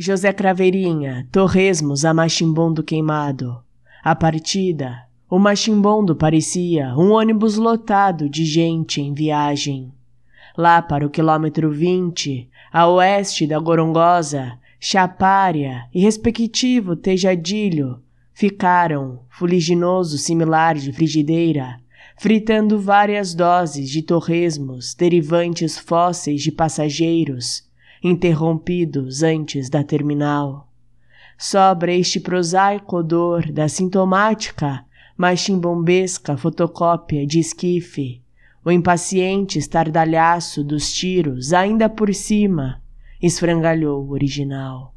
José Craveirinha, torresmos a machimbondo queimado. A partida, o machimbondo parecia um ônibus lotado de gente em viagem. Lá para o quilômetro 20, a oeste da Gorongosa, Chapária e respectivo Tejadilho ficaram, fuliginoso similar de frigideira, fritando várias doses de torresmos derivantes fósseis de passageiros interrompidos antes da terminal. Sobra este prosaico odor da sintomática, mas chimbombesca fotocópia de esquife, o impaciente estardalhaço dos tiros ainda por cima, esfrangalhou o original.